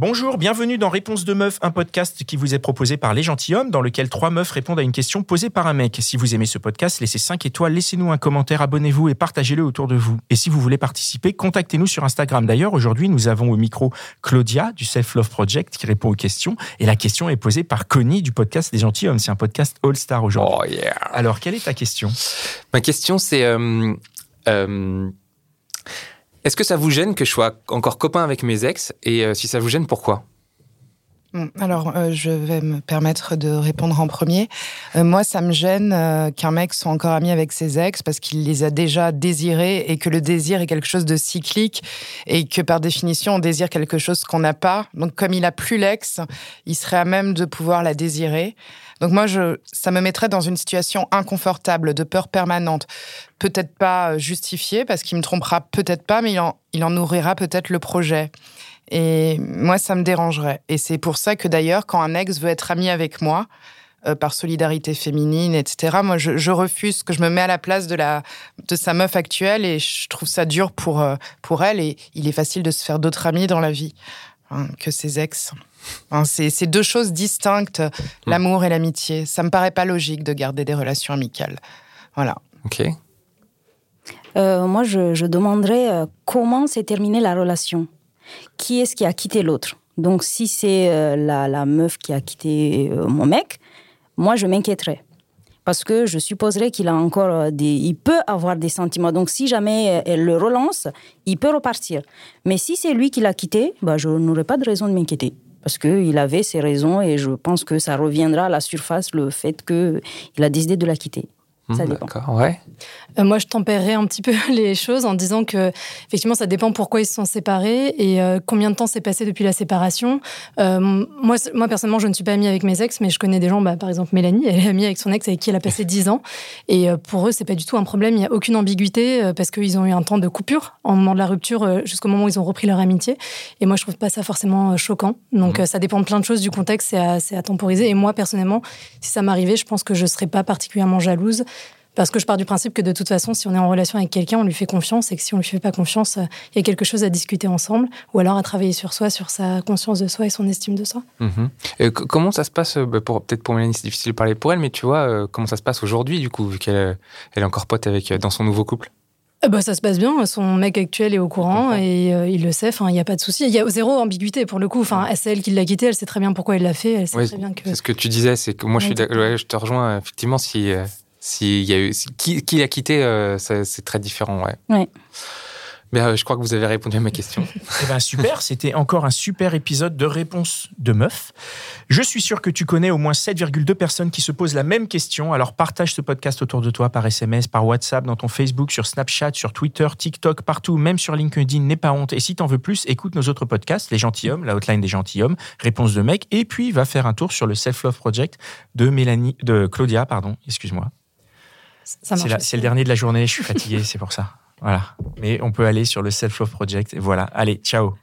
Bonjour, bienvenue dans Réponse de Meuf, un podcast qui vous est proposé par Les Gentilhommes, dans lequel trois meufs répondent à une question posée par un mec. Si vous aimez ce podcast, laissez 5 étoiles, laissez-nous un commentaire, abonnez-vous et partagez-le autour de vous. Et si vous voulez participer, contactez-nous sur Instagram. D'ailleurs, aujourd'hui, nous avons au micro Claudia du Self Love Project qui répond aux questions. Et la question est posée par Connie du podcast Les Gentilhommes. C'est un podcast All-Star aujourd'hui. Oh yeah. Alors, quelle est ta question? Ma question, c'est euh, euh, est-ce que ça vous gêne que je sois encore copain avec mes ex? Et euh, si ça vous gêne, pourquoi? Alors, euh, je vais me permettre de répondre en premier. Euh, moi, ça me gêne euh, qu'un mec soit encore ami avec ses ex parce qu'il les a déjà désirés et que le désir est quelque chose de cyclique et que par définition, on désire quelque chose qu'on n'a pas. Donc, comme il a plus l'ex, il serait à même de pouvoir la désirer. Donc moi, ça me mettrait dans une situation inconfortable, de peur permanente. Peut-être pas justifiée, parce qu'il me trompera peut-être pas, mais il en nourrira peut-être le projet. Et moi, ça me dérangerait. Et c'est pour ça que d'ailleurs, quand un ex veut être ami avec moi, euh, par solidarité féminine, etc., moi, je, je, refuse que je me mets à la place de, la, de sa meuf actuelle et je trouve ça dur pour, euh, pour elle. Et il est facile de se faire d'autres amis dans la vie hein, que ses ex. Hein, c'est deux choses distinctes, l'amour et l'amitié. Ça me paraît pas logique de garder des relations amicales. Voilà. Ok. Euh, moi, je, je demanderais euh, comment s'est terminée la relation? Qui est-ce qui a quitté l'autre? Donc, si c'est euh, la, meuf qui a quitté euh, mon mec, moi, je m'inquiéterais. Parce que je supposerais qu'il a encore euh, des. Il peut avoir des sentiments. Donc, si jamais elle le relance, il peut repartir. Mais si c'est lui qui l'a quitté, bah, je n'aurais pas de raison de m'inquiéter parce qu'il avait ses raisons et je pense que ça reviendra à la surface le fait qu'il a décidé de la quitter. Ça dépend. D'accord, ouais. Euh, moi, je tempérerais un petit peu les choses en disant que, effectivement, ça dépend pourquoi ils se sont séparés et euh, combien de temps s'est passé depuis la séparation. Euh, moi, moi, personnellement, je ne suis pas amie avec mes ex, mais je connais des gens, bah, par exemple Mélanie, elle est amie avec son ex avec qui elle a passé 10 ans. Et pour eux, c'est pas du tout un problème. Il n'y a aucune ambiguïté parce qu'ils ont eu un temps de coupure en moment de la rupture jusqu'au moment où ils ont repris leur amitié. Et moi, je trouve pas ça forcément choquant. Donc, mmh. ça dépend de plein de choses du contexte, c'est à, à, temporiser. Et moi, personnellement, si ça m'arrivait, je pense que je serais pas particulièrement jalouse. Parce que je pars du principe que de toute façon, si on est en relation avec quelqu'un, on lui fait confiance et que si on lui fait pas confiance, il y a quelque chose à discuter ensemble ou alors à travailler sur soi, sur sa conscience de soi et son estime de soi. Mmh. Et comment ça se passe pour, Peut-être pour Mélanie, c'est difficile de parler pour elle, mais tu vois, comment ça se passe aujourd'hui, du coup, vu qu'elle elle est encore pote avec, dans son nouveau couple? Bah, ça se passe bien. Son mec actuel est au courant et euh, il le sait. Enfin, il n'y a pas de souci. Il y a zéro ambiguïté pour le coup. Enfin, c'est elle qui l'a quitté. Elle sait très bien pourquoi elle l'a fait. Elle sait très bien que. C'est ce que tu disais. C'est que moi, je, suis ouais, je te rejoins. Effectivement, si euh, s'il y a eu si, qui, qui l'a quitté, euh, c'est très différent. Ouais. ouais. Mais euh, je crois que vous avez répondu à ma question. eh ben super, c'était encore un super épisode de réponse de meuf. Je suis sûr que tu connais au moins 7,2 personnes qui se posent la même question. Alors partage ce podcast autour de toi par SMS, par WhatsApp, dans ton Facebook, sur Snapchat, sur Twitter, TikTok, partout, même sur LinkedIn. N'aie pas honte. Et si t'en veux plus, écoute nos autres podcasts, Les Gentilhommes, la hotline des gentilshommes, Réponse de mec, et puis va faire un tour sur le Self Love Project de Mélanie, de Claudia, pardon, excuse-moi. C'est le dernier de la journée. Je suis fatigué, c'est pour ça. Voilà. Mais on peut aller sur le Self Love Project. Et voilà. Allez, ciao.